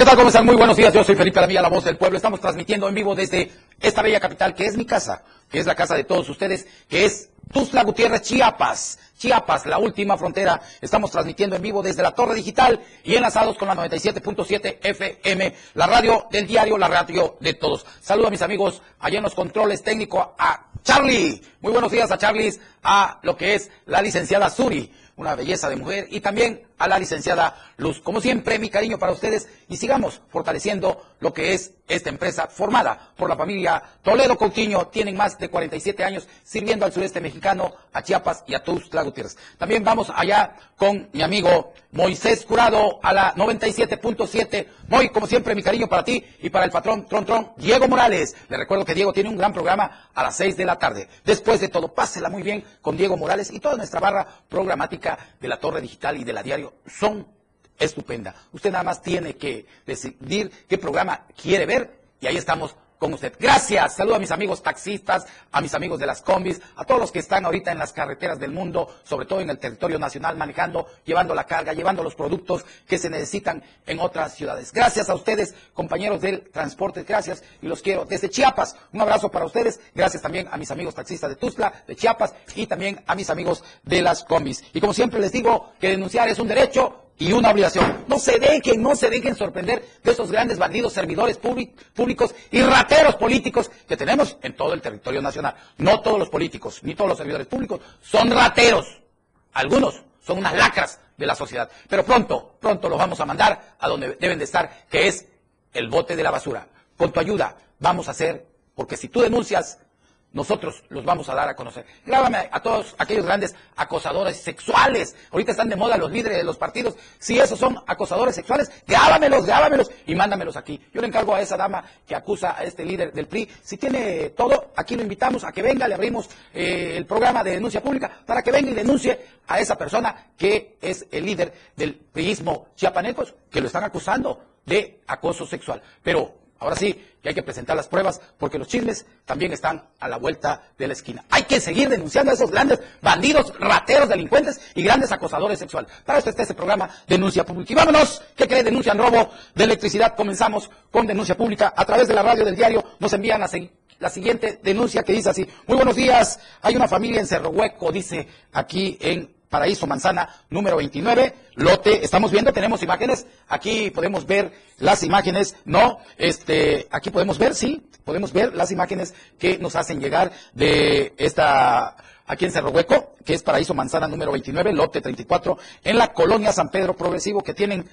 ¿qué tal? ¿Cómo están? Muy buenos días. Yo soy Felipe la voz del pueblo. Estamos transmitiendo en vivo desde esta bella capital, que es mi casa, que es la casa de todos ustedes, que es Tuzla Gutiérrez, Chiapas. Chiapas, la última frontera. Estamos transmitiendo en vivo desde la Torre Digital y enlazados con la 97.7 FM, la radio del diario, la radio de todos. Saludo a mis amigos allá en los controles técnicos, a Charlie. Muy buenos días a Charlie, a lo que es la licenciada Suri una belleza de mujer, y también a la licenciada Luz. Como siempre, mi cariño para ustedes y sigamos fortaleciendo lo que es esta empresa formada por la familia Toledo Coutinho. Tienen más de 47 años sirviendo al sureste mexicano, a Chiapas y a Tuxtla Gutiérrez. También vamos allá con mi amigo Moisés Curado a la 97.7. Muy, como siempre, mi cariño para ti y para el patrón Tron Tron, Diego Morales. Le recuerdo que Diego tiene un gran programa a las 6 de la tarde. Después de todo, pásela muy bien con Diego Morales y toda nuestra barra programática de la Torre Digital y de la Diario son estupenda. Usted nada más tiene que decidir qué programa quiere ver y ahí estamos con usted. Gracias. Saludo a mis amigos taxistas, a mis amigos de las combis, a todos los que están ahorita en las carreteras del mundo, sobre todo en el territorio nacional, manejando, llevando la carga, llevando los productos que se necesitan en otras ciudades. Gracias a ustedes, compañeros del transporte. Gracias y los quiero desde Chiapas. Un abrazo para ustedes. Gracias también a mis amigos taxistas de Tuzla, de Chiapas y también a mis amigos de las combis. Y como siempre les digo que denunciar es un derecho y una obligación. No se dejen, no se dejen sorprender de esos grandes bandidos, servidores públicos y rateros políticos que tenemos en todo el territorio nacional. No todos los políticos, ni todos los servidores públicos son rateros. Algunos son unas lacras de la sociedad. Pero pronto, pronto los vamos a mandar a donde deben de estar, que es el bote de la basura. Con tu ayuda vamos a hacer, porque si tú denuncias, nosotros los vamos a dar a conocer. Grábame a todos aquellos grandes acosadores sexuales. Ahorita están de moda los líderes de los partidos. Si esos son acosadores sexuales, grábamelos, grábamelos y mándamelos aquí. Yo le encargo a esa dama que acusa a este líder del PRI. Si tiene todo, aquí lo invitamos a que venga, le abrimos eh, el programa de denuncia pública para que venga y denuncie a esa persona que es el líder del priismo chiapanecos, que lo están acusando de acoso sexual. Pero Ahora sí, que hay que presentar las pruebas porque los chismes también están a la vuelta de la esquina. Hay que seguir denunciando a esos grandes bandidos, rateros, delincuentes y grandes acosadores sexuales. Para esto está este programa Denuncia Pública. Y vámonos, ¿qué cree? Denuncian robo de electricidad. Comenzamos con denuncia pública. A través de la radio del diario nos envían la siguiente denuncia que dice así. Muy buenos días. Hay una familia en Cerro Hueco, dice aquí en Paraíso Manzana número 29, lote, estamos viendo, tenemos imágenes, aquí podemos ver las imágenes, no, este, aquí podemos ver, sí, podemos ver las imágenes que nos hacen llegar de esta, aquí en Cerro Hueco, que es Paraíso Manzana número 29, lote 34, en la colonia San Pedro Progresivo, que tienen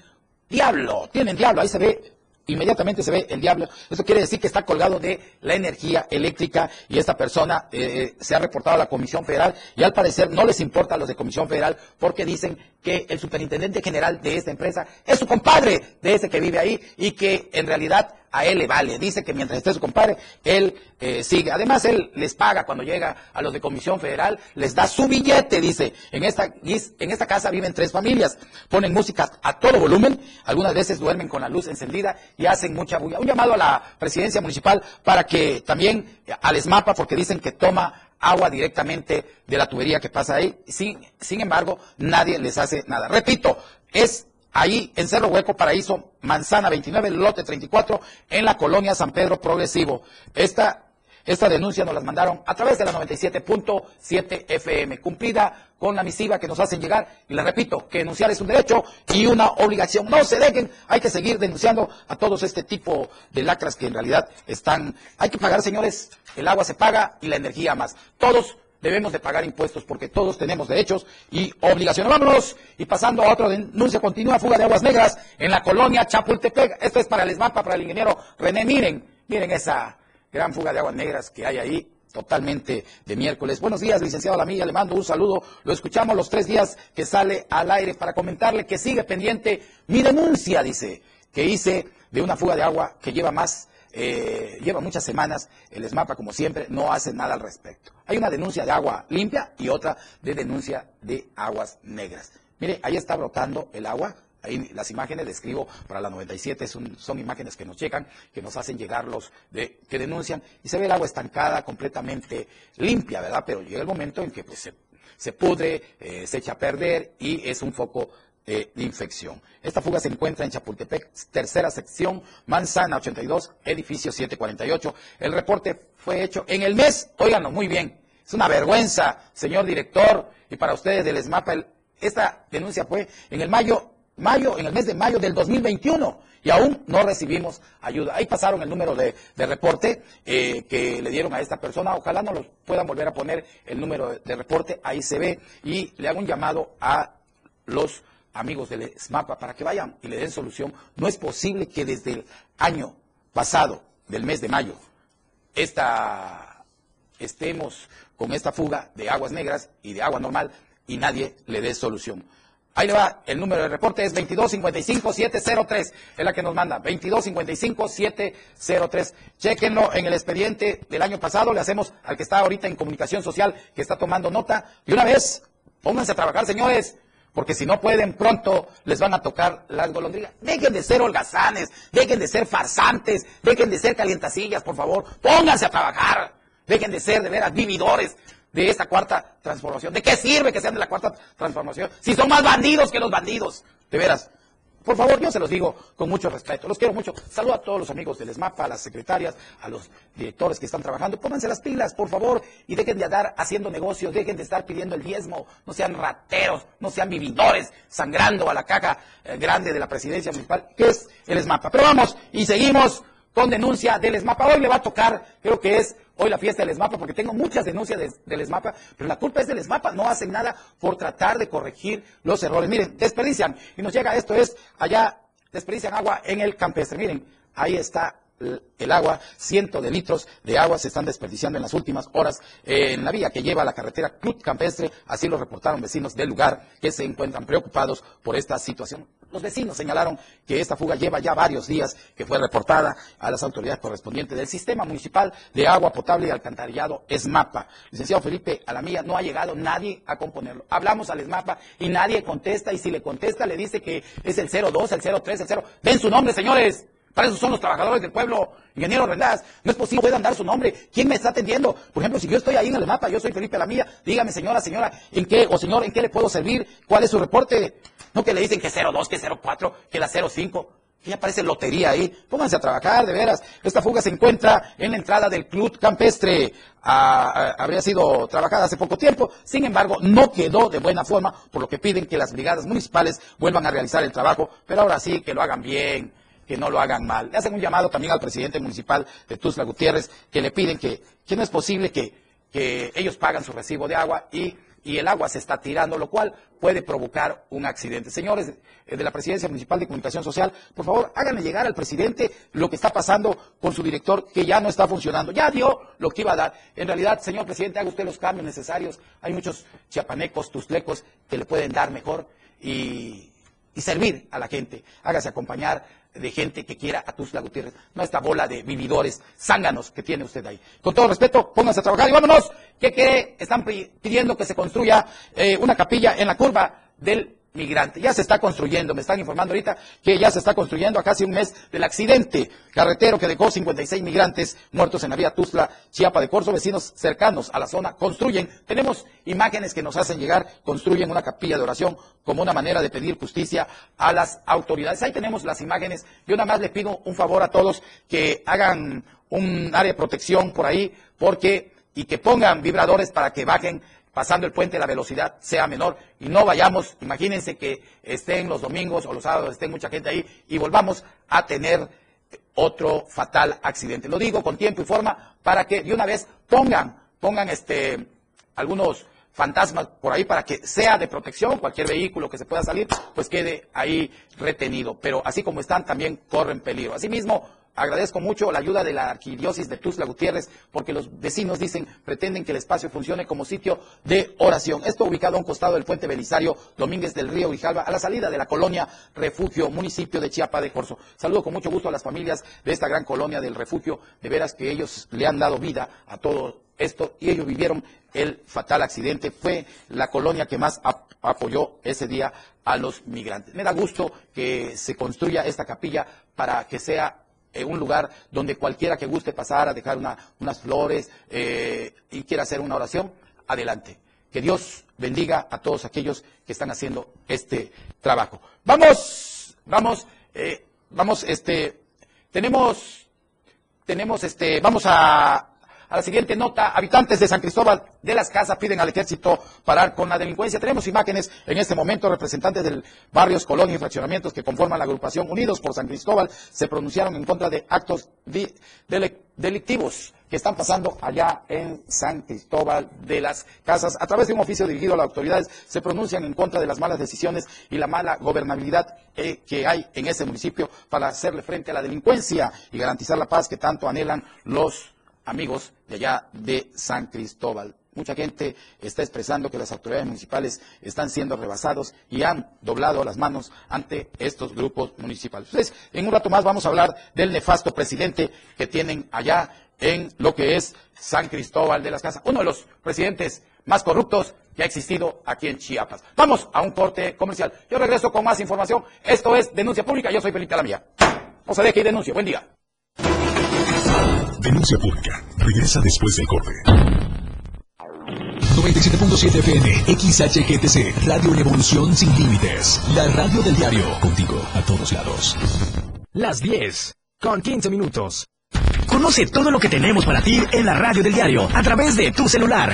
diablo, tienen diablo, ahí se ve inmediatamente se ve el diablo. Eso quiere decir que está colgado de la energía eléctrica y esta persona eh, se ha reportado a la Comisión Federal y al parecer no les importa a los de Comisión Federal porque dicen que el superintendente general de esta empresa es su compadre de ese que vive ahí y que en realidad a él le vale. Dice que mientras esté su compadre, él eh, sigue. Además, él les paga cuando llega a los de Comisión Federal, les da su billete, dice. En esta, en esta casa viven tres familias. Ponen música a todo volumen, algunas veces duermen con la luz encendida y hacen mucha bulla. Un llamado a la presidencia municipal para que también al ESMAPA, porque dicen que toma agua directamente de la tubería que pasa ahí. Sin, sin embargo, nadie les hace nada. Repito, es ahí en Cerro Hueco, Paraíso, Manzana 29, lote 34, en la colonia San Pedro Progresivo. Esta, esta denuncia nos la mandaron a través de la 97.7 FM, cumplida con la misiva que nos hacen llegar. Y les repito, que denunciar es un derecho y una obligación. No se dejen, hay que seguir denunciando a todos este tipo de lacras que en realidad están. Hay que pagar, señores, el agua se paga y la energía más. Todos debemos de pagar impuestos porque todos tenemos derechos y obligaciones. Vámonos y pasando a otra denuncia continua, fuga de aguas negras en la colonia Chapultepec. Esto es para el ESMAPA, para el ingeniero René. Miren, miren esa gran fuga de aguas negras que hay ahí totalmente de miércoles. Buenos días, licenciado Lamilla, le mando un saludo. Lo escuchamos los tres días que sale al aire para comentarle que sigue pendiente mi denuncia, dice, que hice de una fuga de agua que lleva más eh, lleva muchas semanas, el ESMAPA, como siempre, no hace nada al respecto. Hay una denuncia de agua limpia y otra de denuncia de aguas negras. Mire, ahí está brotando el agua. Ahí las imágenes describo para la 97 son, son imágenes que nos llegan, que nos hacen llegar los de, que denuncian y se ve el agua estancada, completamente limpia, ¿verdad? Pero llega el momento en que pues, se, pudre, eh, se echa a perder y es un foco eh, de infección. Esta fuga se encuentra en Chapultepec, tercera sección, Manzana 82, edificio 748. El reporte fue hecho en el mes, óiganlo muy bien, es una vergüenza, señor director, y para ustedes del ESMAPA, esta denuncia fue en el mayo, mayo, en el mes de mayo del 2021 y aún no recibimos ayuda. Ahí pasaron el número de, reporte eh, que le dieron a esta persona. Ojalá no los puedan volver a poner el número de reporte. Ahí se ve y le hago un llamado a los amigos del SMAPA para que vayan y le den solución. No es posible que desde el año pasado, del mes de mayo, esta, estemos con esta fuga de aguas negras y de agua normal y nadie le dé solución. Ahí le va, el número de reporte es 2255-703, es la que nos manda, 2255-703. Chequenlo en el expediente del año pasado, le hacemos al que está ahorita en comunicación social, que está tomando nota, y una vez, pónganse a trabajar, señores, porque si no pueden, pronto les van a tocar las golondrinas. Dejen de ser holgazanes, dejen de ser farsantes, dejen de ser calientacillas, por favor, pónganse a trabajar, dejen de ser de veras vividores de esta cuarta transformación. ¿De qué sirve que sean de la cuarta transformación si son más bandidos que los bandidos? De veras. Por favor, yo se los digo con mucho respeto. Los quiero mucho. Saludo a todos los amigos del ESMAPA, a las secretarias, a los directores que están trabajando. Pónganse las pilas, por favor, y dejen de andar haciendo negocios, dejen de estar pidiendo el diezmo. No sean rateros, no sean vividores, sangrando a la caja eh, grande de la presidencia municipal, que es el ESMAPA. Pero vamos y seguimos con denuncia del ESMAPA. Hoy le va a tocar, creo que es hoy la fiesta del ESMAPA, porque tengo muchas denuncias del ESMAPA, pero la culpa es del ESMAPA, no hacen nada por tratar de corregir los errores. Miren, desperdician, y nos llega esto, es allá, desperdician agua en el campestre. Miren, ahí está el agua, cientos de litros de agua se están desperdiciando en las últimas horas en la vía que lleva a la carretera Club Campestre, así lo reportaron vecinos del lugar que se encuentran preocupados por esta situación. Los vecinos señalaron que esta fuga lleva ya varios días que fue reportada a las autoridades correspondientes del Sistema Municipal de Agua Potable y Alcantarillado ESMAPA. Licenciado Felipe Alamilla, no ha llegado nadie a componerlo. Hablamos al ESMAPA y nadie contesta y si le contesta le dice que es el 02, el 03, el 0. Ven su nombre, señores. Para eso son los trabajadores del pueblo. Ingeniero Rendaz, no es posible puedan dar su nombre. ¿Quién me está atendiendo? Por ejemplo, si yo estoy ahí en el mapa, yo soy Felipe Lamía, dígame, señora, señora, ¿en qué, o señor, ¿en qué le puedo servir? ¿Cuál es su reporte? No que le dicen que 02, que 04, que la 05. Que ya parece lotería ahí. Pónganse a trabajar, de veras. Esta fuga se encuentra en la entrada del Club Campestre. Ah, ah, habría sido trabajada hace poco tiempo. Sin embargo, no quedó de buena forma, por lo que piden que las brigadas municipales vuelvan a realizar el trabajo. Pero ahora sí, que lo hagan bien que no lo hagan mal. Le hacen un llamado también al presidente municipal de Tuzla Gutiérrez, que le piden que, que no es posible que, ellos pagan su recibo de agua y, y, el agua se está tirando, lo cual puede provocar un accidente. Señores de la Presidencia Municipal de Comunicación Social, por favor, háganle llegar al presidente lo que está pasando con su director, que ya no está funcionando. Ya dio lo que iba a dar. En realidad, señor presidente, haga usted los cambios necesarios. Hay muchos chiapanecos, tuzlecos, que le pueden dar mejor y, y servir a la gente. Hágase acompañar de gente que quiera a Tuzla Gutiérrez, no esta bola de vividores zánganos que tiene usted ahí. Con todo respeto, pónganse a trabajar y vámonos. ¿Qué quiere? Están pidiendo que se construya eh, una capilla en la curva del migrante. Ya se está construyendo, me están informando ahorita que ya se está construyendo a casi un mes del accidente carretero que dejó 56 migrantes muertos en la vía Tuzla, Chiapa de Corzo, vecinos cercanos a la zona construyen. Tenemos imágenes que nos hacen llegar, construyen una capilla de oración como una manera de pedir justicia a las autoridades. Ahí tenemos las imágenes. Yo nada más le pido un favor a todos que hagan un área de protección por ahí, porque y que pongan vibradores para que bajen pasando el puente la velocidad sea menor y no vayamos, imagínense que estén los domingos o los sábados, estén mucha gente ahí y volvamos a tener otro fatal accidente. Lo digo con tiempo y forma para que de una vez pongan, pongan este, algunos fantasmas por ahí para que sea de protección, cualquier vehículo que se pueda salir, pues quede ahí retenido. Pero así como están, también corren peligro. Asimismo, Agradezco mucho la ayuda de la arquidiócesis de Tuzla Gutiérrez, porque los vecinos dicen, pretenden que el espacio funcione como sitio de oración. Esto ubicado a un costado del puente Belisario Domínguez del Río Grijalva, a la salida de la colonia Refugio, municipio de Chiapa de Corzo. Saludo con mucho gusto a las familias de esta gran colonia del Refugio, de veras que ellos le han dado vida a todo esto y ellos vivieron el fatal accidente. Fue la colonia que más apoyó ese día a los migrantes. Me da gusto que se construya esta capilla para que sea un lugar donde cualquiera que guste pasar a dejar unas flores eh, y quiera hacer una oración, adelante. que Dios bendiga a todos aquellos que están haciendo este trabajo. Vamos, vamos, eh, vamos, este, tenemos, tenemos, este, vamos a, a la siguiente nota, habitantes de San Cristóbal de las Casas piden al ejército parar con la delincuencia. Tenemos imágenes en este momento, representantes del barrios, colonias y fraccionamientos que conforman la agrupación Unidos por San Cristóbal se pronunciaron en contra de actos delictivos que están pasando allá en San Cristóbal de las Casas. A través de un oficio dirigido a las autoridades se pronuncian en contra de las malas decisiones y la mala gobernabilidad eh, que hay en ese municipio para hacerle frente a la delincuencia y garantizar la paz que tanto anhelan los amigos de allá de San Cristóbal. Mucha gente está expresando que las autoridades municipales están siendo rebasados y han doblado las manos ante estos grupos municipales. Entonces, en un rato más vamos a hablar del nefasto presidente que tienen allá en lo que es San Cristóbal de las Casas, uno de los presidentes más corruptos que ha existido aquí en Chiapas. Vamos a un corte comercial. Yo regreso con más información. Esto es Denuncia Pública. Yo soy Felipe Alamía. No se deje y denuncie. Buen día. Denuncia pública. Regresa después del corte. 97.7 FM, XHGTC, Radio Revolución Sin Límites. La radio del diario, contigo a todos lados. Las 10, con 15 minutos. Conoce todo lo que tenemos para ti en la radio del diario a través de tu celular.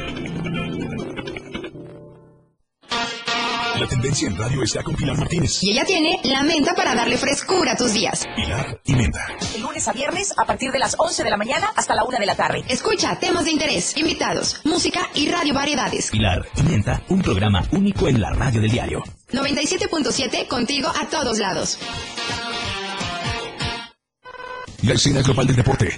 La tendencia en radio está con Pilar Martínez. Y ella tiene la menta para darle frescura a tus días. Pilar y menta. De lunes a viernes a partir de las 11 de la mañana hasta la 1 de la tarde. Escucha temas de interés, invitados, música y radio variedades. Pilar y menta, un programa único en la radio del diario. 97.7 contigo a todos lados. La escena global del deporte.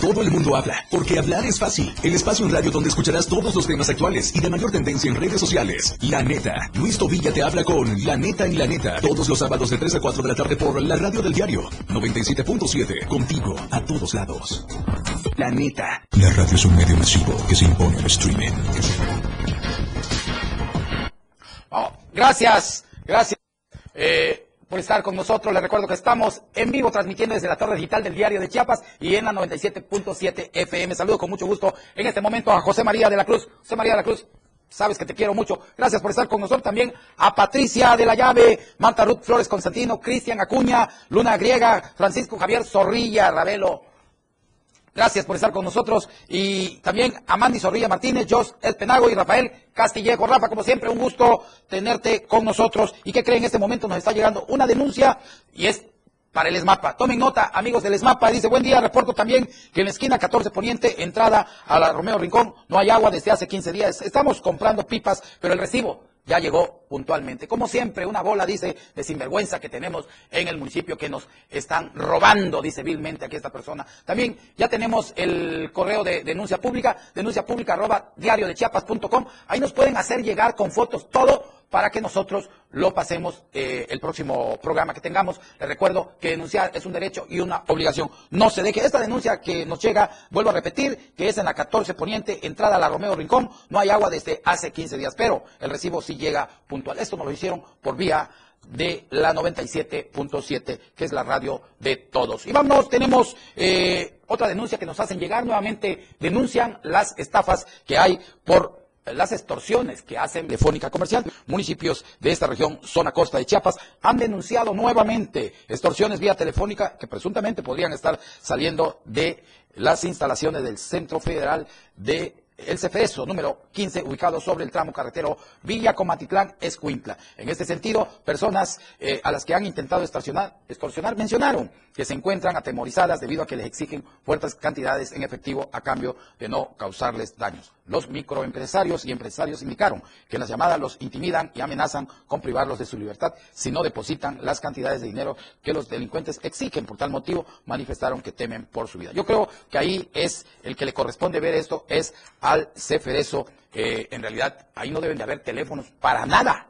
Todo el mundo habla, porque hablar es fácil. El espacio en radio donde escucharás todos los temas actuales y de mayor tendencia en redes sociales. La neta. Luis Tobilla te habla con La neta y la neta. Todos los sábados de 3 a 4 de la tarde por la radio del diario 97.7. Contigo a todos lados. La neta. La radio es un medio masivo que se impone al streaming. Oh, gracias, gracias. Eh, por estar con nosotros. Les recuerdo que estamos en vivo transmitiendo desde la torre digital del diario de Chiapas y en la 97.7 FM. Saludo con mucho gusto en este momento a José María de la Cruz. José María de la Cruz, sabes que te quiero mucho. Gracias por estar con nosotros también a Patricia de la Llave, Manta Ruth Flores Constantino, Cristian Acuña, Luna Griega, Francisco Javier Zorrilla, Ravelo, Gracias por estar con nosotros. Y también a Mandy Zorrilla Martínez, Jos Penago y Rafael Castillejo. Rafa, como siempre, un gusto tenerte con nosotros. ¿Y qué creen? En este momento nos está llegando una denuncia y es para el ESMAPA. Tomen nota, amigos del ESMAPA. Dice, buen día, reporto también que en la esquina 14 Poniente, entrada a la Romeo Rincón, no hay agua desde hace 15 días. Estamos comprando pipas, pero el recibo ya llegó puntualmente. Como siempre, una bola, dice, de sinvergüenza que tenemos en el municipio que nos están robando, dice vilmente aquí esta persona. También ya tenemos el correo de denuncia pública, denuncia pública arroba diario de chiapas.com. Ahí nos pueden hacer llegar con fotos todo para que nosotros lo pasemos eh, el próximo programa que tengamos. Les recuerdo que denunciar es un derecho y una obligación. No se deje. Esta denuncia que nos llega, vuelvo a repetir, que es en la 14 Poniente, entrada a la Romeo Rincón. No hay agua desde hace 15 días, pero el recibo sí llega puntual. Esto nos lo hicieron por vía de la 97.7, que es la radio de todos. Y vamos, tenemos eh, otra denuncia que nos hacen llegar. Nuevamente denuncian las estafas que hay por las extorsiones que hacen Telefónica Comercial. Municipios de esta región, zona costa de Chiapas, han denunciado nuevamente extorsiones vía telefónica que presuntamente podrían estar saliendo de las instalaciones del Centro Federal de el CFESO número 15, ubicado sobre el tramo carretero Villa Comatitlán, Escuintla. En este sentido, personas eh, a las que han intentado extorsionar, extorsionar mencionaron que se encuentran atemorizadas debido a que les exigen fuertes cantidades en efectivo a cambio de no causarles daños. Los microempresarios y empresarios indicaron que las llamadas los intimidan y amenazan con privarlos de su libertad si no depositan las cantidades de dinero que los delincuentes exigen. Por tal motivo, manifestaron que temen por su vida. Yo creo que ahí es el que le corresponde ver esto, es al Ceferezo. Eh, en realidad, ahí no deben de haber teléfonos para nada.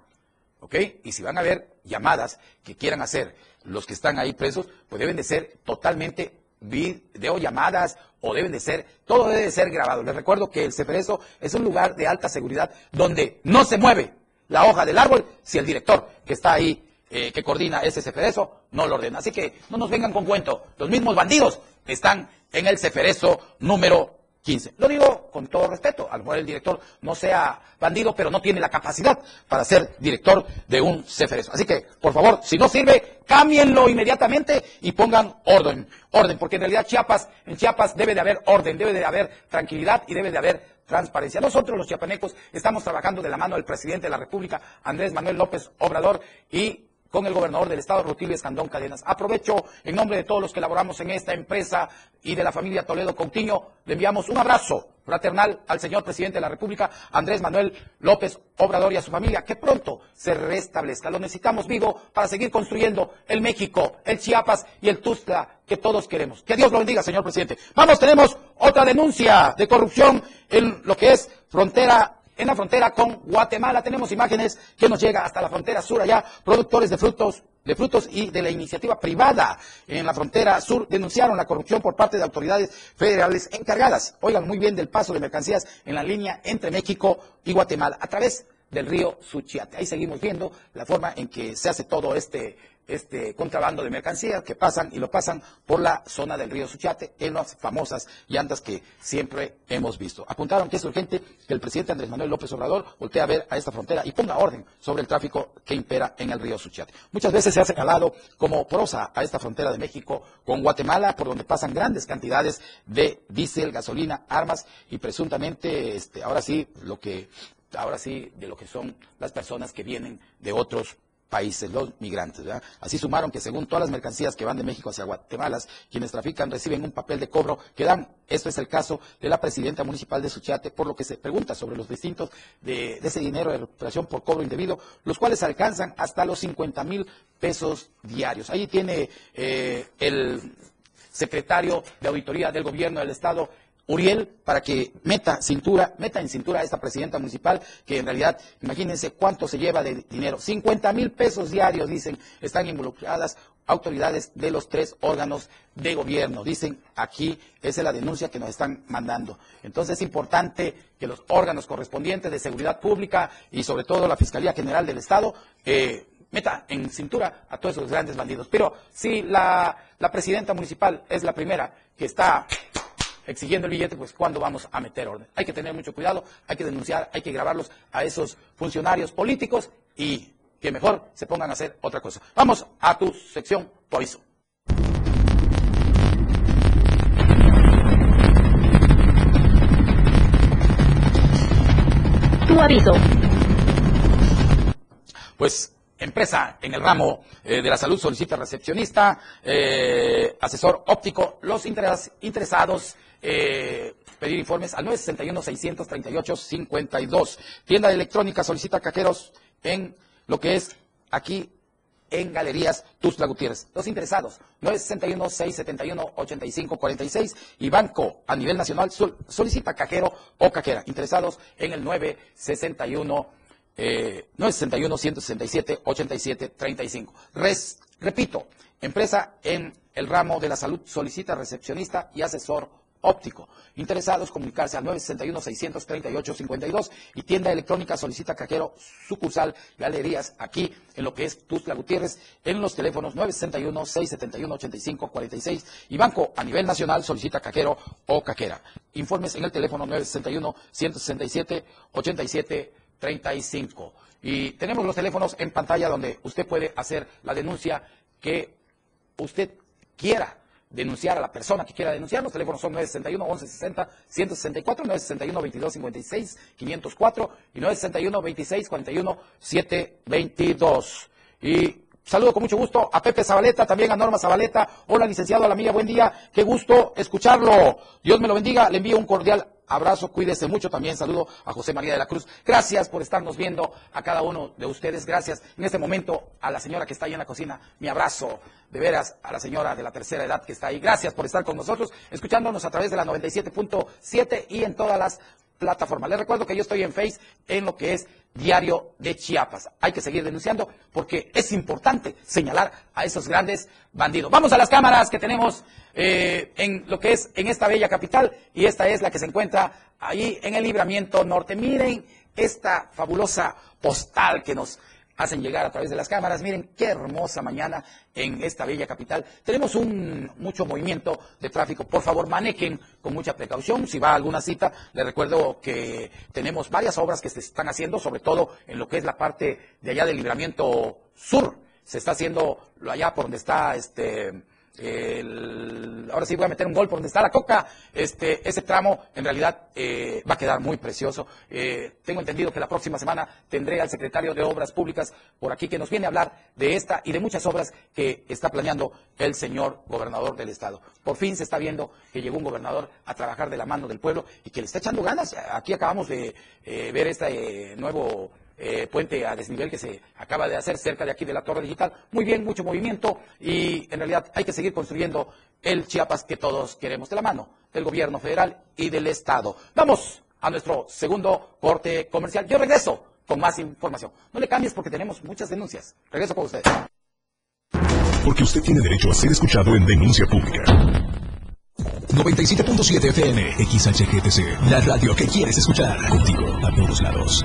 ¿Ok? Y si van a haber llamadas que quieran hacer los que están ahí presos, pues deben de ser totalmente videollamadas o deben de ser, todo debe de ser grabado. Les recuerdo que el Ceferezo es un lugar de alta seguridad donde no se mueve la hoja del árbol si el director que está ahí, eh, que coordina ese Ceferezo, no lo ordena. Así que no nos vengan con cuento. Los mismos bandidos están en el Ceferezo número 15. Lo digo con todo respeto, a lo mejor el director no sea bandido, pero no tiene la capacidad para ser director de un CFRS. Así que, por favor, si no sirve, cámbienlo inmediatamente y pongan orden, orden, porque en realidad Chiapas, en Chiapas debe de haber orden, debe de haber tranquilidad y debe de haber transparencia. Nosotros los chiapanecos estamos trabajando de la mano del presidente de la República, Andrés Manuel López Obrador, y con el gobernador del estado, Rutilio Escandón Cadenas. Aprovecho en nombre de todos los que elaboramos en esta empresa y de la familia Toledo Coutinho, le enviamos un abrazo fraternal al señor presidente de la República, Andrés Manuel López Obrador y a su familia, que pronto se restablezca. Lo necesitamos vivo para seguir construyendo el México, el Chiapas y el Tuzla que todos queremos. Que Dios lo bendiga, señor presidente. Vamos, tenemos otra denuncia de corrupción en lo que es frontera en la frontera con Guatemala. Tenemos imágenes que nos llega hasta la frontera sur allá, productores de frutos de frutos y de la iniciativa privada en la frontera sur denunciaron la corrupción por parte de autoridades federales encargadas, oigan muy bien, del paso de mercancías en la línea entre México y Guatemala a través del río Suchiate. Ahí seguimos viendo la forma en que se hace todo este este contrabando de mercancías que pasan y lo pasan por la zona del río Suchiate en las famosas llantas que siempre hemos visto. Apuntaron que es urgente que el presidente Andrés Manuel López Obrador voltee a ver a esta frontera y ponga orden sobre el tráfico que impera en el río Suchiate. Muchas veces se ha señalado como prosa a esta frontera de México con Guatemala, por donde pasan grandes cantidades de diésel, gasolina, armas y presuntamente, este, ahora sí, lo que ahora sí, de lo que son las personas que vienen de otros países, los migrantes. Así sumaron que según todas las mercancías que van de México hacia Guatemala, quienes trafican reciben un papel de cobro que dan. Esto es el caso de la presidenta municipal de Suchiate, por lo que se pregunta sobre los distintos de, ese dinero de recuperación por cobro indebido, los cuales alcanzan hasta los 50 mil pesos diarios. Ahí tiene eh, el secretario de Auditoría del Gobierno del Estado, Uriel para que meta cintura, meta en cintura a esta presidenta municipal, que en realidad, imagínense cuánto se lleva de dinero. 50 mil pesos diarios, dicen, están involucradas autoridades de los tres órganos de gobierno. Dicen aquí, esa es la denuncia que nos están mandando. Entonces es importante que los órganos correspondientes de seguridad pública y sobre todo la Fiscalía General del Estado eh, meta en cintura a todos esos grandes bandidos. Pero si la, la presidenta municipal es la primera que está exigiendo el billete, pues ¿cuándo vamos a meter orden? Hay que tener mucho cuidado, hay que denunciar, hay que grabarlos a esos funcionarios políticos y que mejor se pongan a hacer otra cosa. Vamos a tu sección, tu aviso. Tu aviso. Pues empresa en el ramo eh, de la salud solicita recepcionista, eh, asesor óptico, los interesados eh, pedir informes al 961-638-52. Tienda electrónica solicita cajeros en lo que es aquí en Galerías Tuzla Gutiérrez. Los interesados, 961-671-8546 y Banco a nivel nacional solicita cajero o cajera. Interesados en el 961 eh, 961-167-8735. Repito, empresa en el ramo de la salud solicita recepcionista y asesor óptico. Interesados, comunicarse al 961-638-52 y tienda electrónica solicita cajero sucursal galerías aquí en lo que es Tuzla Gutiérrez en los teléfonos 961-671-8546 y banco a nivel nacional solicita cajero o cajera. Informes en el teléfono 961-167-8735. Y tenemos los teléfonos en pantalla donde usted puede hacer la denuncia que usted quiera denunciar a la persona que quiera denunciar. Los teléfonos son 961 1160 164, 961 2256 504 y 961 26 41 722. Y saludo con mucho gusto a Pepe Zabaleta, también a Norma Zabaleta. Hola, licenciado Alamilla, buen día. Qué gusto escucharlo. Dios me lo bendiga. Le envío un cordial abrazo, cuídese mucho. También saludo a José María de la Cruz. Gracias por estarnos viendo a cada uno de ustedes. Gracias en este momento a la señora que está ahí en la cocina. Mi abrazo, de veras, a la señora de la tercera edad que está ahí. Gracias por estar con nosotros, escuchándonos a través de la 97.7 y en todas las plataformas. Les recuerdo que yo estoy en Face en lo que es Diario de Chiapas. Hay que seguir denunciando porque es importante señalar a esos grandes bandidos. Vamos a las cámaras que tenemos eh, en lo que es en esta bella capital y esta es la que se encuentra ahí en el libramiento norte. Miren esta fabulosa postal que nos hacen llegar a través de las cámaras. Miren qué hermosa mañana en esta bella capital. Tenemos un mucho movimiento de tráfico. Por favor, manejen con mucha precaución. Si va a alguna cita, le recuerdo que tenemos varias obras que se están haciendo, sobre todo en lo que es la parte de allá del libramiento sur. Se está haciendo allá por donde está este ahora sí voy a meter un gol por donde está la coca. Este, ese tramo en realidad eh, va a quedar muy precioso. Eh, tengo entendido que la próxima semana tendré al secretario de Obras Públicas por aquí que nos viene a hablar de esta y de muchas obras que está planeando el señor gobernador del estado. Por fin se está viendo que llegó un gobernador a trabajar de la mano del pueblo y que le está echando ganas. Aquí acabamos de eh, ver este nuevo eh, puente a desnivel que se acaba de hacer cerca de aquí de la Torre Digital. Muy bien, mucho movimiento y en realidad hay que seguir construyendo el Chiapas que todos queremos de la mano del gobierno federal y del Estado. Vamos a nuestro segundo corte comercial. Yo regreso con más información. No le cambies porque tenemos muchas denuncias. Regreso con ustedes. Porque usted tiene derecho a ser escuchado en denuncia pública. 97.7 FM, XHGTC, la radio que quieres escuchar. Contigo, a todos lados.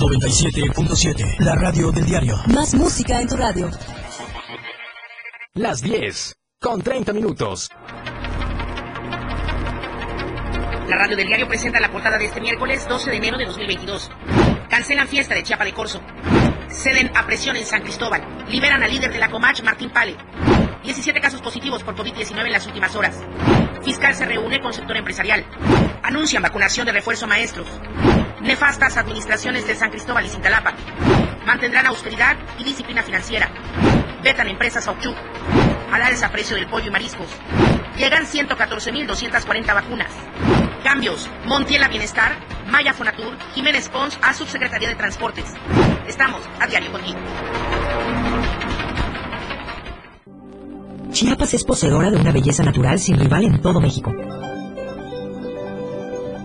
97.7. La radio del diario. Más música en tu radio. Las 10. Con 30 minutos. La radio del diario presenta la portada de este miércoles 12 de enero de 2022. Cancelan fiesta de Chiapa de Corzo. Ceden a presión en San Cristóbal. Liberan al líder de la Comach, Martín Pale. 17 casos positivos por COVID-19 en las últimas horas. Fiscal se reúne con sector empresarial. Anuncian vacunación de refuerzo a maestros. Nefastas administraciones de San Cristóbal y Cintalapa. Mantendrán austeridad y disciplina financiera. Vetan empresas a Ochuc. A precio del pollo y mariscos. Llegan 114.240 vacunas. Cambios. Montiela Bienestar, Maya Fonatur, Jiménez Pons a Subsecretaría de Transportes. Estamos a diario contigo. Chiapas es poseedora de una belleza natural sin rival en todo México.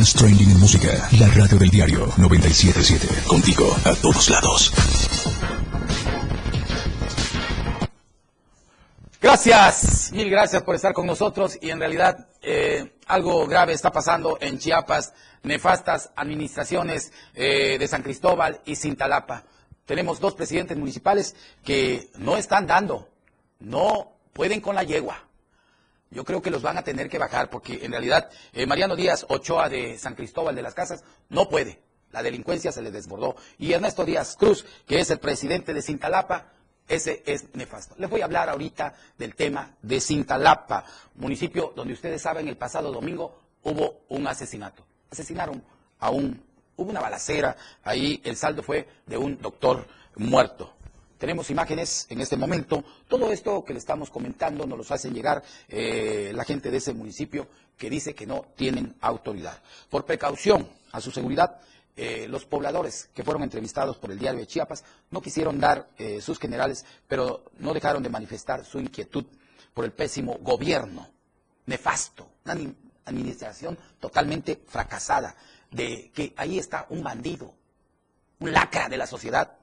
Más trending en música. La radio del diario 977. Contigo a todos lados. Gracias, mil gracias por estar con nosotros y en realidad eh, algo grave está pasando en Chiapas, nefastas administraciones eh, de San Cristóbal y Cintalapa. Tenemos dos presidentes municipales que no están dando, no pueden con la yegua. Yo creo que los van a tener que bajar porque en realidad eh, Mariano Díaz Ochoa de San Cristóbal de las Casas no puede. La delincuencia se le desbordó. Y Ernesto Díaz Cruz, que es el presidente de Cintalapa, ese es nefasto. Les voy a hablar ahorita del tema de Cintalapa, municipio donde ustedes saben el pasado domingo hubo un asesinato. Asesinaron a un, hubo una balacera, ahí el saldo fue de un doctor muerto. Tenemos imágenes en este momento. Todo esto que le estamos comentando nos lo hacen llegar eh, la gente de ese municipio que dice que no tienen autoridad. Por precaución a su seguridad, eh, los pobladores que fueron entrevistados por el diario de Chiapas no quisieron dar eh, sus generales, pero no dejaron de manifestar su inquietud por el pésimo gobierno, nefasto, una administración totalmente fracasada, de que ahí está un bandido, un lacra de la sociedad,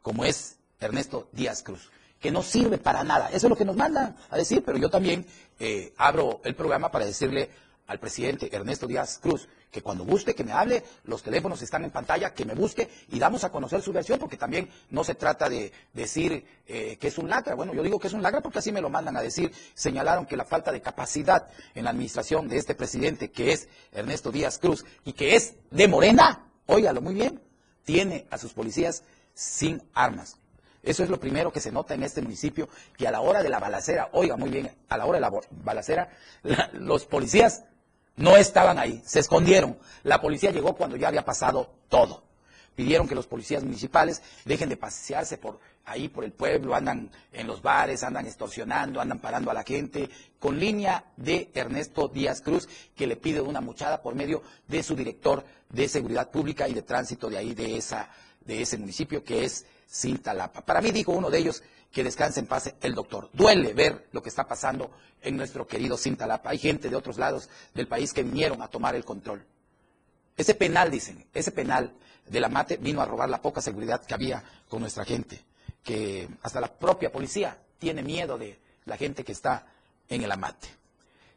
como es Ernesto Díaz Cruz, que no sirve para nada. Eso es lo que nos mandan a decir, pero yo también eh, abro el programa para decirle al presidente Ernesto Díaz Cruz que cuando guste, que me hable, los teléfonos están en pantalla, que me busque y damos a conocer su versión, porque también no se trata de decir eh, que es un lacra. Bueno, yo digo que es un lacra porque así me lo mandan a decir. Señalaron que la falta de capacidad en la administración de este presidente, que es Ernesto Díaz Cruz, y que es de Morena, óigalo muy bien, tiene a sus policías sin armas. Eso es lo primero que se nota en este municipio, que a la hora de la balacera, oiga muy bien, a la hora de la balacera, los policías no estaban ahí, se escondieron. La policía llegó cuando ya había pasado todo. Pidieron que los policías municipales dejen de pasearse por ahí por el pueblo, andan en los bares, andan extorsionando, andan parando a la gente, con línea de Ernesto Díaz Cruz, que le pide una muchada por medio de su director de seguridad pública y de tránsito de ahí, de, esa, de ese municipio, que es Cintalapa. Para mí, dijo uno de ellos, que descanse en paz el doctor. Duele ver lo que está pasando en nuestro querido Cintalapa. Hay gente de otros lados del país que vinieron a tomar el control. Ese penal, dicen, ese penal de la mate vino a robar la poca seguridad que había con nuestra gente, que hasta la propia policía tiene miedo de la gente que está en el amate.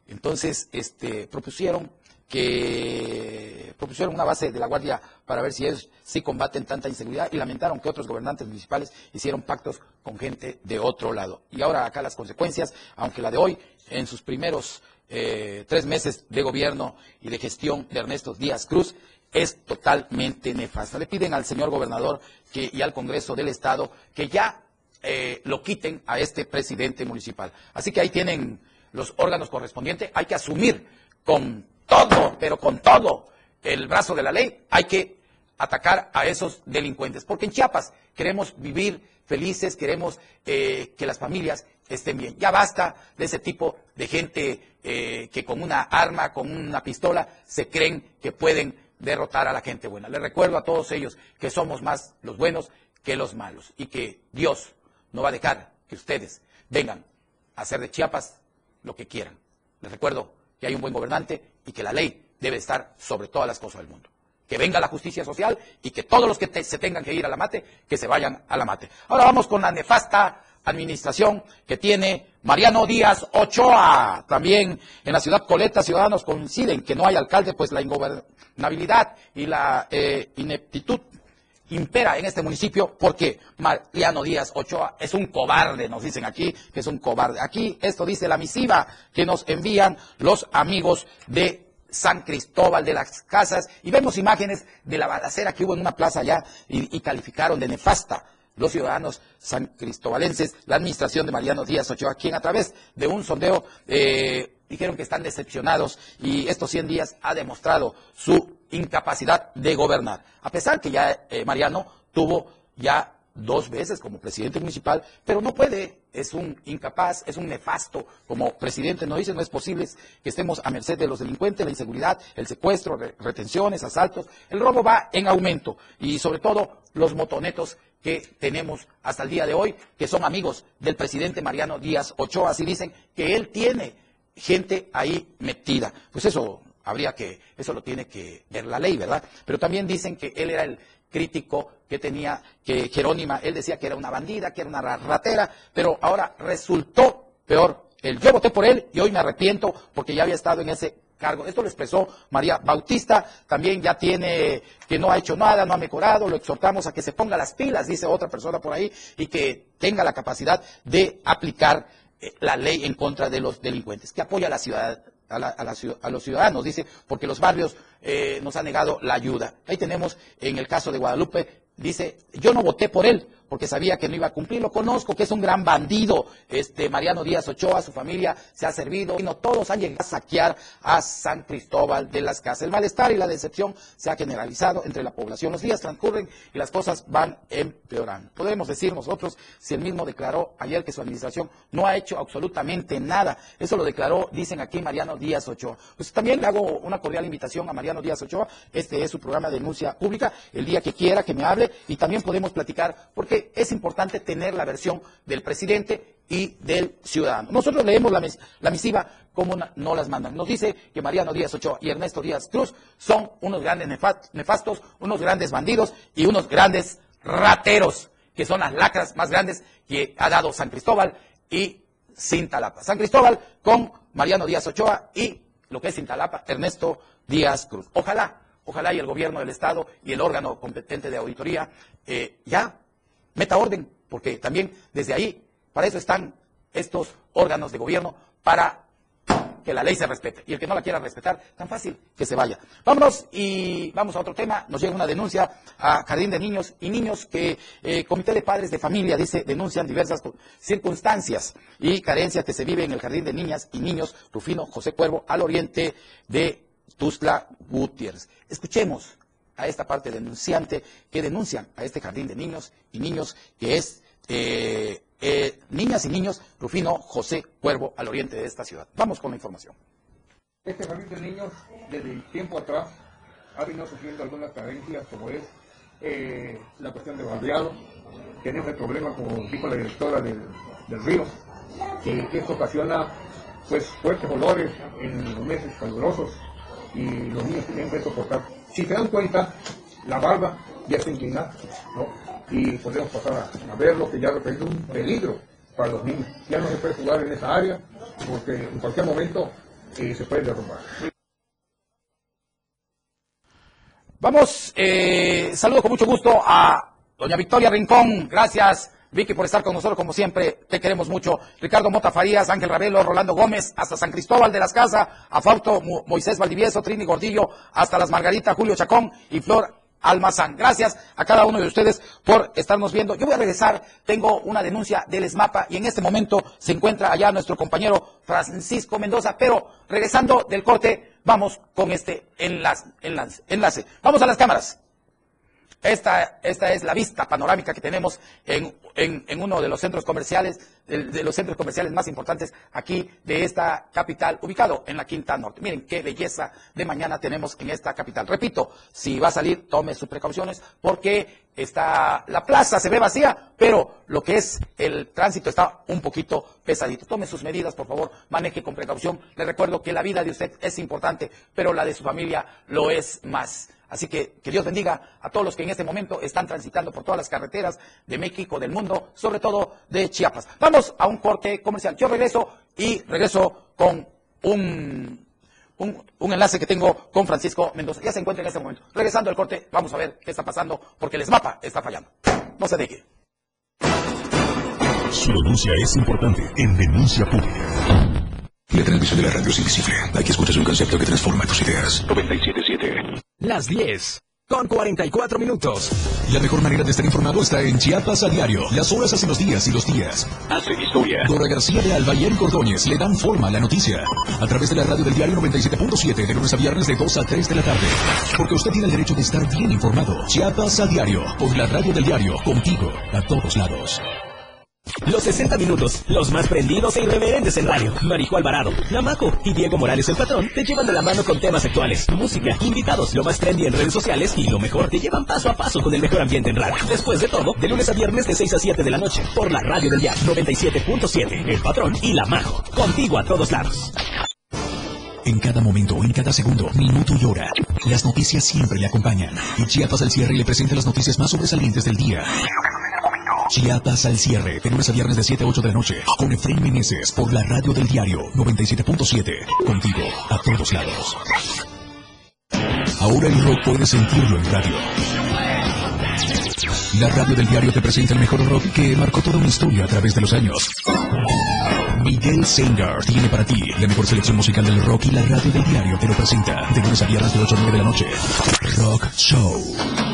Entonces, este, propusieron que propusieron una base de la Guardia para ver si ellos sí combaten tanta inseguridad y lamentaron que otros gobernantes municipales hicieron pactos con gente de otro lado. Y ahora acá las consecuencias, aunque la de hoy, en sus primeros eh, tres meses de gobierno y de gestión de Ernesto Díaz Cruz, es totalmente nefasta. Le piden al señor gobernador que, y al Congreso del Estado que ya eh, lo quiten a este presidente municipal. Así que ahí tienen los órganos correspondientes. Hay que asumir con todo, pero con todo el brazo de la ley, hay que atacar a esos delincuentes. Porque en Chiapas queremos vivir felices, queremos eh, que las familias estén bien. Ya basta de ese tipo de gente eh, que con una arma, con una pistola, se creen que pueden derrotar a la gente buena. Les recuerdo a todos ellos que somos más los buenos que los malos y que Dios no va a dejar que ustedes vengan a hacer de Chiapas lo que quieran. Les recuerdo que hay un buen gobernante y que la ley debe estar sobre todas las cosas del mundo. Que venga la justicia social y que todos los que se tengan que ir a la mate, que se vayan a la mate. Ahora vamos con la nefasta administración que tiene Mariano Díaz Ochoa. También en la ciudad Coleta, ciudadanos coinciden que no hay alcalde, pues la ingobernabilidad y la eh, ineptitud impera en este municipio porque Mariano Díaz Ochoa es un cobarde, nos dicen aquí que es un cobarde. Aquí esto dice la misiva que nos envían los amigos de San Cristóbal de las Casas y vemos imágenes de la balacera que hubo en una plaza allá y, calificaron de nefasta los ciudadanos san cristobalenses, la administración de Mariano Díaz Ochoa, quien a través de un sondeo eh, dijeron que están decepcionados y estos 100 días ha demostrado su incapacidad de gobernar. A pesar que ya eh, Mariano tuvo ya dos veces como presidente municipal, pero no puede, es un incapaz, es un nefasto como presidente. No dice, no es posible que estemos a merced de los delincuentes, la inseguridad, el secuestro, retenciones, asaltos. El robo va en aumento y sobre todo los motonetos que tenemos hasta el día de hoy, que son amigos del presidente Mariano Díaz Ochoa, así dicen que él tiene gente ahí metida. Pues eso habría que, eso lo tiene que ver la ley, ¿verdad? Pero también dicen que él era el crítico que tenía, que Jerónima, él decía que era una bandida, que era una ratera, pero ahora resultó peor. El, yo voté por él y hoy me arrepiento porque ya había estado en ese cargo. Esto lo expresó María Bautista, también ya tiene que no ha hecho nada, no ha mejorado, lo exhortamos a que se ponga las pilas, dice otra persona por ahí, y que tenga la capacidad de aplicar eh, la ley en contra de los delincuentes, que apoya a la ciudad, a, la- a la a los ciudadanos, dice, porque los barrios eh, nos han negado la ayuda. Ahí tenemos en el caso de Guadalupe, dice, yo no voté por él porque sabía que no iba a cumplir, lo conozco, que es un gran bandido, este Mariano Díaz Ochoa, su familia se ha servido, y no todos han llegado a saquear a San Cristóbal de las Casas. El malestar y la decepción se ha generalizado entre la población. Los días transcurren y las cosas van empeorando. Podemos decir nosotros, si el mismo declaró ayer que su administración no ha hecho absolutamente nada. Eso lo declaró, dicen aquí, Mariano Díaz Ochoa. Pues también le hago una cordial invitación a Mariano Díaz Ochoa. Este es su programa de denuncia pública. El día que quiera que me hable y también podemos platicar, porque es importante tener la versión del presidente y del ciudadano. Nosotros leemos la, mis- la misiva como no las mandan. Nos dice que Mariano Díaz Ochoa y Ernesto Díaz Cruz son unos grandes nefa- nefastos, unos grandes bandidos y unos grandes rateros, que son las lacras más grandes que ha dado San Cristóbal y Cintalapa. San Cristóbal con Mariano Díaz Ochoa y lo que es Cintalapa, Ernesto Díaz Cruz. Ojalá, ojalá y el gobierno del Estado y el órgano competente de auditoría eh, ya meta orden, porque también desde ahí, para eso están estos órganos de gobierno, para que la ley se respete. Y el que no la quiera respetar, tan fácil que se vaya. Vámonos y vamos a otro tema. Nos llega una denuncia a Jardín de Niños y Niños que eh, Comité de Padres de Familia dice denuncian diversas cu- circunstancias y carencias que se vive en el Jardín de Niñas y Niños Rufino José Cuervo al oriente de Tuzla Gutiérrez. Escuchemos a esta parte denunciante que denuncian a este jardín de niños y niños que es eh, eh, Niñas y Niños Rufino José Cuervo al oriente de esta ciudad. Vamos con la información. Este jardín de niños, desde tiempo atrás, ha venido sufriendo algunas carencias, como es eh, la cuestión de barriado. Tenemos el problema, como dijo la directora del, del río, que esto ocasiona pues fuertes olores en los meses calurosos y los niños tienen que soportar. Si se dan cuenta, la barba ya está inclinada, ¿no? Y podemos pasar a, a verlo, que ya representa un peligro para los niños. Ya no se puede jugar en esa área, porque en cualquier momento eh, se puede derrumbar. Vamos, eh, saludo con mucho gusto a doña Victoria Rincón. Gracias, Vicky, por estar con nosotros como siempre. Te queremos mucho. Ricardo Mota Farías, Ángel Ravelo, Rolando Gómez, hasta San Cristóbal de las Casas, a Fausto Mo- Moisés Valdivieso, Trini Gordillo, hasta las Margaritas, Julio Chacón y Flor Almazán. Gracias a cada uno de ustedes por estarnos viendo. Yo voy a regresar, tengo una denuncia del ESMAPA y en este momento se encuentra allá nuestro compañero Francisco Mendoza, pero regresando del corte, vamos con este enlace, enlace. Vamos a las cámaras. Esta, esta es la vista panorámica que tenemos en, en- uno de los centros comerciales, de, de los centros comerciales más importantes aquí de esta capital, ubicado en la Quinta Norte. Miren qué belleza de mañana tenemos en esta capital. Repito, si va a salir, tome sus precauciones porque está, la plaza se ve vacía, pero lo que es el tránsito está un poquito pesadito. Tome sus medidas, por favor, maneje con precaución. Le recuerdo que la vida de usted es importante, pero la de su familia lo es más. Así que que Dios bendiga a todos los que en este momento están transitando por todas las carreteras de México, del mundo, sobre todo de Chiapas. Vamos a un corte comercial. Yo regreso y regreso con un, un, un enlace que tengo con Francisco Mendoza. Ya se encuentra en este momento. Regresando al corte, vamos a ver qué está pasando porque el mapa está fallando. No se deje. Su denuncia es importante en Denuncia Pública. La transmisión de la radio es invisible. Aquí escuchas un concepto que transforma tus ideas. 977. Las 10 con 44 minutos. La mejor manera de estar informado está en Chiapas a diario. Las horas hacen los días y los días hacen historia. Dora García de Alba y Eric Ordóñez le dan forma a la noticia. A través de la radio del diario 97.7 de lunes a viernes de 2 a 3 de la tarde. Porque usted tiene el derecho de estar bien informado. Chiapas a diario. Por la radio del diario. Contigo. A todos lados. Los 60 minutos, los más prendidos e irreverentes en radio. Marijo Alvarado, Namaco y Diego Morales el patrón te llevan de la mano con temas actuales, música, invitados, lo más trendy en redes sociales y lo mejor te llevan paso a paso con el mejor ambiente en radio. Después de todo, de lunes a viernes de 6 a 7 de la noche, por la radio del diario 97.7, el patrón y la Majo. Contigo a todos lados. En cada momento, en cada segundo, minuto y hora, las noticias siempre le acompañan. Y Chiapas al cierre le presenta las noticias más sobresalientes del día. Chiapas al cierre, de lunes a viernes de 7 a 8 de la noche, con Efraín Meneses por la radio del diario 97.7. Contigo, a todos lados. Ahora el rock puedes sentirlo en radio. La radio del diario te presenta el mejor rock que marcó toda una historia a través de los años. Miguel Sengar tiene para ti la mejor selección musical del rock y la radio del diario te lo presenta de lunes a viernes de 8 a 9 de la noche. Rock Show.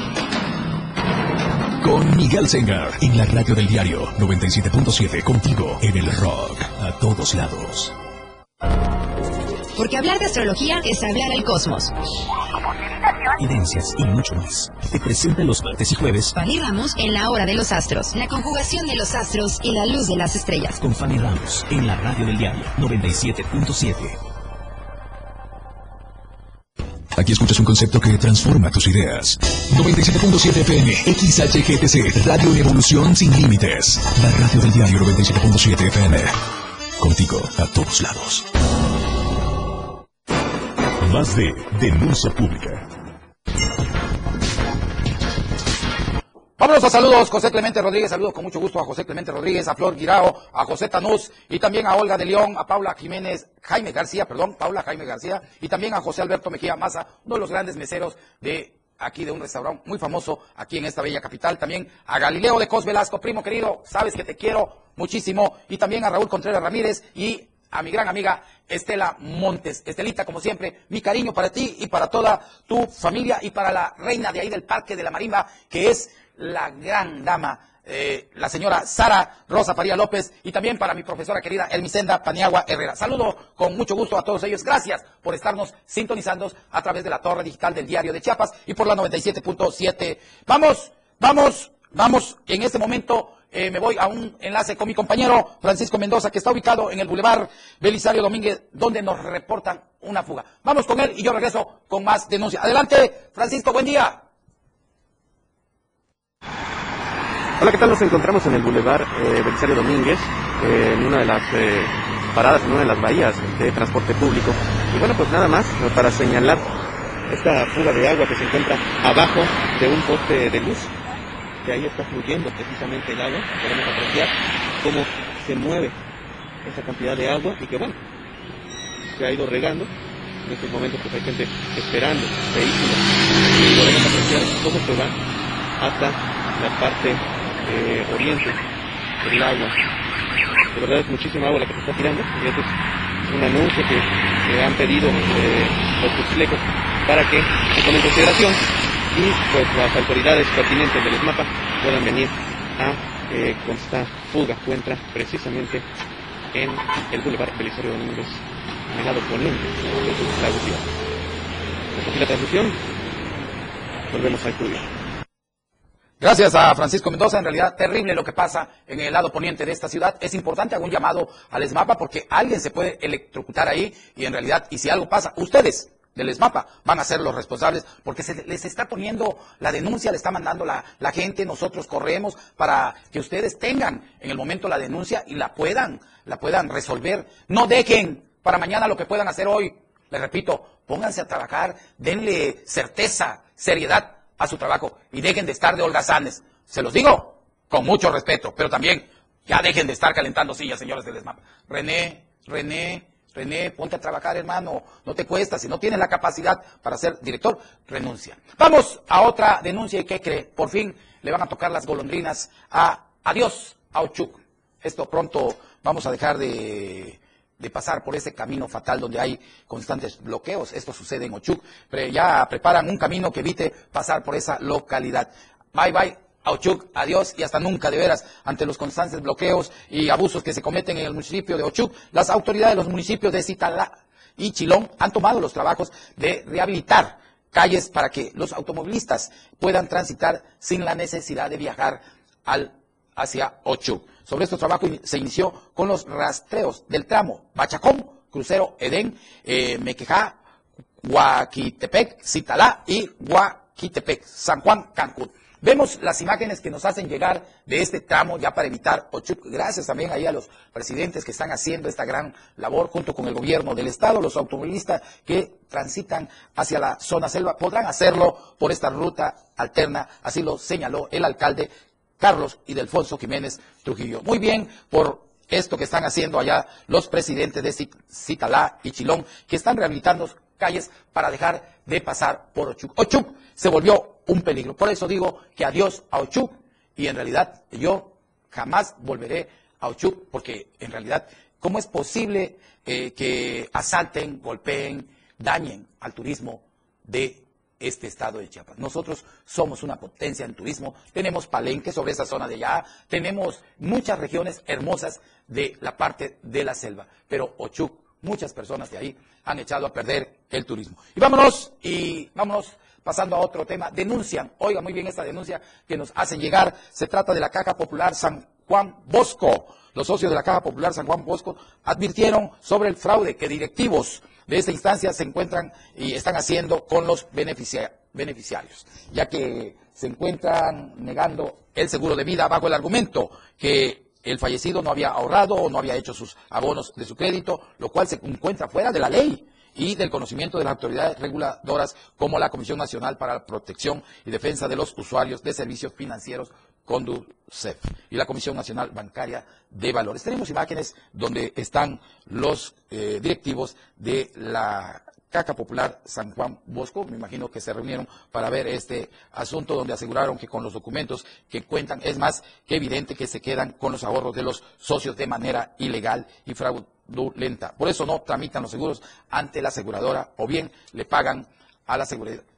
Con Miguel Sengar en la radio del diario 97.7 contigo en el rock a todos lados. Porque hablar de astrología es hablar al cosmos. Evidencias y mucho más. Te presenta los martes y jueves Fanny Ramos en la hora de los astros. La conjugación de los astros y la luz de las estrellas. con Fanny Ramos en la radio del diario 97.7. Aquí escuchas un concepto que transforma tus ideas. 97.7 FM, XHGTC, Radio en Evolución Sin Límites. La radio del diario 97.7 FM. Contigo a todos lados. Más de Denuncia Pública. Vámonos a saludos, José Clemente Rodríguez, saludo con mucho gusto a José Clemente Rodríguez, a Flor Guirao, a José Tanús y también a Olga de León, a Paula Jiménez, Jaime García, perdón, Paula Jaime García y también a José Alberto Mejía Maza, uno de los grandes meseros de aquí de un restaurante muy famoso aquí en esta bella capital, también a Galileo de Cos Velasco, primo querido, sabes que te quiero muchísimo. Y también a Raúl Contreras Ramírez y a mi gran amiga Estela Montes. Estelita, como siempre, mi cariño para ti y para toda tu familia y para la reina de ahí del Parque de la Marimba, que es la gran dama, eh, la señora Sara Rosa Faría López, y también para mi profesora querida Elmisenda Paniagua Herrera. Saludo con mucho gusto a todos ellos. Gracias por estarnos sintonizando a través de la torre digital del diario de Chiapas y por la 97.7. Vamos, vamos, vamos. En este momento eh, me voy a un enlace con mi compañero Francisco Mendoza, que está ubicado en el Boulevard Belisario Domínguez, donde nos reportan una fuga. Vamos con él y yo regreso con más denuncia. Adelante, Francisco, buen día. Hola, ¿qué tal? Nos encontramos en el Boulevard eh, Belisario Domínguez, en una de las eh, paradas, en una de las bahías de transporte público. Y bueno, pues nada más eh, para señalar esta fuga de agua que se encuentra abajo de un poste de luz, que ahí está fluyendo precisamente el agua. Podemos apreciar cómo se mueve esa cantidad de agua y que bueno, se ha ido regando. En estos momentos pues hay gente esperando vehículos y podemos apreciar cómo se va hasta la parte eh, oriente del agua. De verdad es muchísima agua la que se está tirando y esto es un anuncio que, han pedido eh, los tuxtlecos para que se tome en consideración y pues las autoridades pertinentes del ESMAPA puedan venir a eh, con esta fuga encuentra precisamente en el Boulevard Belisario Domínguez, en el lado poniente de la aquí la transmisión. Volvemos al estudio. Gracias a Francisco Mendoza. En realidad, terrible lo que pasa en el lado poniente de esta ciudad. Es importante hago un llamado al ESMAPA porque alguien se puede electrocutar ahí y en realidad, y si algo pasa, ustedes del ESMAPA van a ser los responsables porque se les está poniendo la denuncia, le está mandando la, la gente, nosotros corremos para que ustedes tengan en el momento la denuncia y la puedan, la puedan resolver. No dejen para mañana lo que puedan hacer hoy. Les repito, pónganse a trabajar, denle certeza, seriedad a su trabajo y dejen de estar de holgazanes. Se los digo con mucho respeto, pero también ya dejen de estar calentando sillas, señores del ESMAP. René, René, René, ponte a trabajar, hermano. No te cuesta. Si no tienes la capacidad para ser director, renuncia. Vamos a otra denuncia y ¿qué cree? Por fin le van a tocar las golondrinas a Adiós, a Ochuk. Esto pronto vamos a dejar de de pasar por ese camino fatal donde hay constantes bloqueos. Esto sucede en Ochuc, pero ya preparan un camino que evite pasar por esa localidad. Bye bye. Ochuc, adiós y hasta nunca, de veras, ante los constantes bloqueos y abusos que se cometen en el municipio de Ochuc, las autoridades de los municipios de Citalá y Chilón han tomado los trabajos de rehabilitar calles para que los automovilistas puedan transitar sin la necesidad de viajar al, hacia Ochuc. Sobre estos trabajos se inició con los rastreos del tramo Bachacón, Crucero Edén, eh, Mequejá, Huaquitepec, Citalá y Huaquitepec, San Juan, Cancún. Vemos las imágenes que nos hacen llegar de este tramo ya para evitar Ochuc. Gracias también ahí a los presidentes que están haciendo esta gran labor junto con el gobierno del estado. Los automovilistas que transitan hacia la zona selva podrán hacerlo por esta ruta alterna. Así lo señaló el alcalde Carlos y Delfonso Jiménez Trujillo. Muy bien por esto que están haciendo allá los presidentes de Citalá y Chilón, que están rehabilitando calles para dejar de pasar por Ochuc. Ochuc se volvió un peligro. Por eso digo que adiós a Ochuc y en realidad yo jamás volveré a Ochuc porque en realidad ¿Cómo es posible eh, que asalten, golpeen, dañen al turismo de este estado de Chiapas. Nosotros somos una potencia en turismo, tenemos Palenque sobre esa zona de allá, tenemos muchas regiones hermosas de la parte de la selva, pero Ochuc, muchas personas de ahí han echado a perder el turismo. Y vámonos, y vámonos pasando a otro tema, denuncian, oiga muy bien esta denuncia que nos hacen llegar, se trata de la Caja Popular San Juan Bosco. Los socios de la Caja Popular San Juan Bosco advirtieron sobre el fraude que directivos de esta instancia se encuentran y están haciendo con los beneficiarios, ya que se encuentran negando el seguro de vida bajo el argumento que el fallecido no había ahorrado o no había hecho sus abonos de su crédito, lo cual se encuentra fuera de la ley y del conocimiento de las autoridades reguladoras como la Comisión Nacional para la Protección y Defensa de los Usuarios de Servicios Financieros Conducef y la Comisión Nacional Bancaria de Valores. Tenemos imágenes donde están los eh, directivos de la Caca Popular San Juan Bosco, me imagino que se reunieron para ver este asunto donde aseguraron que con los documentos que cuentan es más que evidente que se quedan con los ahorros de los socios de manera ilegal y fraudulenta. Por eso no tramitan los seguros ante la aseguradora o bien le pagan a la,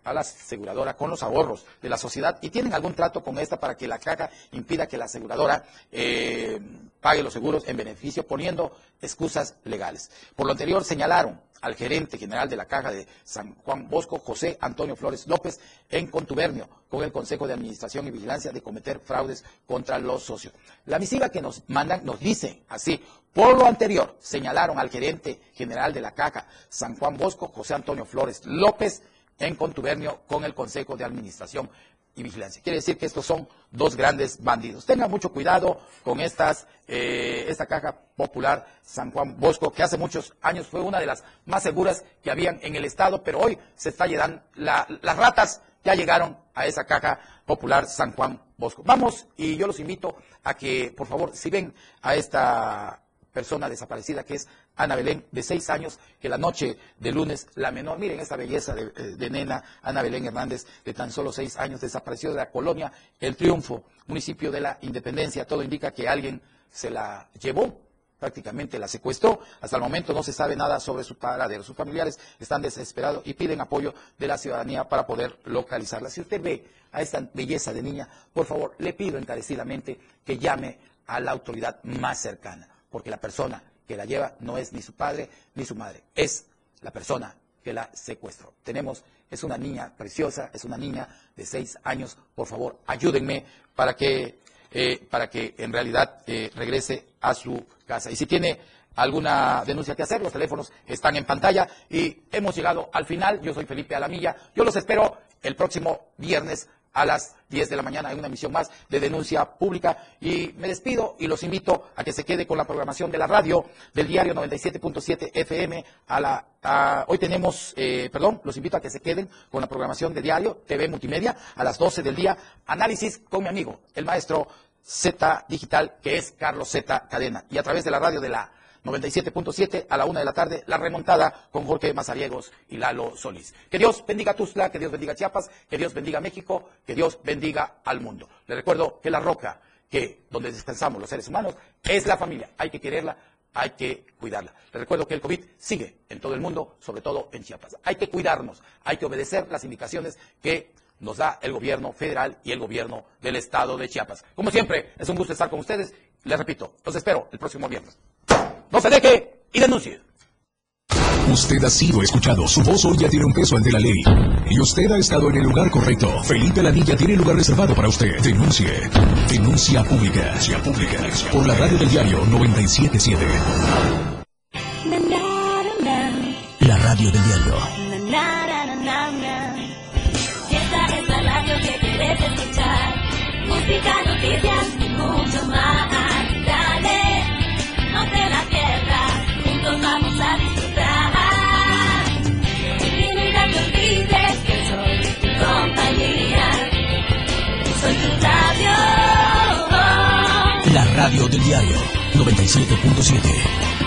a la aseguradora con los ahorros de la sociedad y tienen algún trato con esta para que la caja impida que la aseguradora eh, pague los seguros en beneficio poniendo excusas legales. Por lo anterior señalaron al gerente general de la caja de San Juan Bosco, José Antonio Flores López, en contubernio con el Consejo de Administración y Vigilancia de cometer fraudes contra los socios. La misiva que nos mandan nos dice así, por lo anterior señalaron al gerente general de la caja San Juan Bosco, José Antonio Flores López, en contubernio con el Consejo de Administración y Vigilancia. Quiere decir que estos son dos grandes bandidos. Tengan mucho cuidado con estas, eh, esta caja popular San Juan Bosco, que hace muchos años fue una de las más seguras que habían en el Estado, pero hoy se está llegando, las ratas ya llegaron a esa caja popular San Juan Bosco. Vamos y yo los invito a que, por favor, si ven a esta persona desaparecida que es Ana Belén, de seis años, que la noche de lunes, la menor, miren esta belleza de, eh, de, nena, Ana Belén Hernández, de tan solo seis años, desapareció de la colonia El Triunfo, municipio de la Independencia. Todo indica que alguien se la llevó, prácticamente la secuestró. Hasta el momento no se sabe nada sobre su paradero. Sus familiares están desesperados y piden apoyo de la ciudadanía para poder localizarla. Si usted ve a esta belleza de niña, por favor, le pido encarecidamente que llame a la autoridad más cercana porque la persona que la lleva no es ni su padre ni su madre, es la persona que la secuestró. Tenemos, es una niña preciosa, es una niña de seis años, por favor, ayúdenme para que, eh, para que en realidad eh, regrese a su casa. Y si tiene alguna denuncia que hacer, los teléfonos están en pantalla y hemos llegado al final. Yo soy Felipe Alamilla, yo los espero el próximo viernes a las 10 de la mañana. Hay una emisión más de denuncia pública. Y me despido y los invito a que se quede con la programación de la radio del diario 97.7 FM a la hoy tenemos eh, perdón los invito a que se queden con la programación de diario TV Multimedia a las 12 del día. Análisis con mi amigo el maestro Z Digital que es Carlos Z Cadena. Y a través de la radio de la 97.7 a la una de la tarde, la remontada con Jorge Mazariegos y Lalo Solís. Que Dios bendiga Tuzla, que Dios bendiga Chiapas, que Dios bendiga México, que Dios bendiga al mundo. Le recuerdo que la roca, que donde descansamos los seres humanos, es la familia. Hay que quererla, hay que cuidarla. Le recuerdo que el COVID sigue en todo el mundo, sobre todo en Chiapas. Hay que cuidarnos, hay que obedecer las indicaciones que nos da el gobierno federal y el gobierno del estado de Chiapas. Como siempre, es un gusto estar con ustedes. Les repito, los espero el próximo viernes. No se deje y denuncie. Usted ha sido escuchado. Su voz hoy ya tiene un peso ante la ley. Y usted ha estado en el lugar correcto. Felipe Lanilla tiene lugar reservado para usted. Denuncie. Denuncia pública. Denuncia pública. Por la radio del diario 977. La radio del diario. Esta es la radio que quieres escuchar. Música, noticias y mucho más. Vamos a disfrutar. Y nunca te olvides que soy tu compañía. Soy tu radio. La radio del diario 97.7.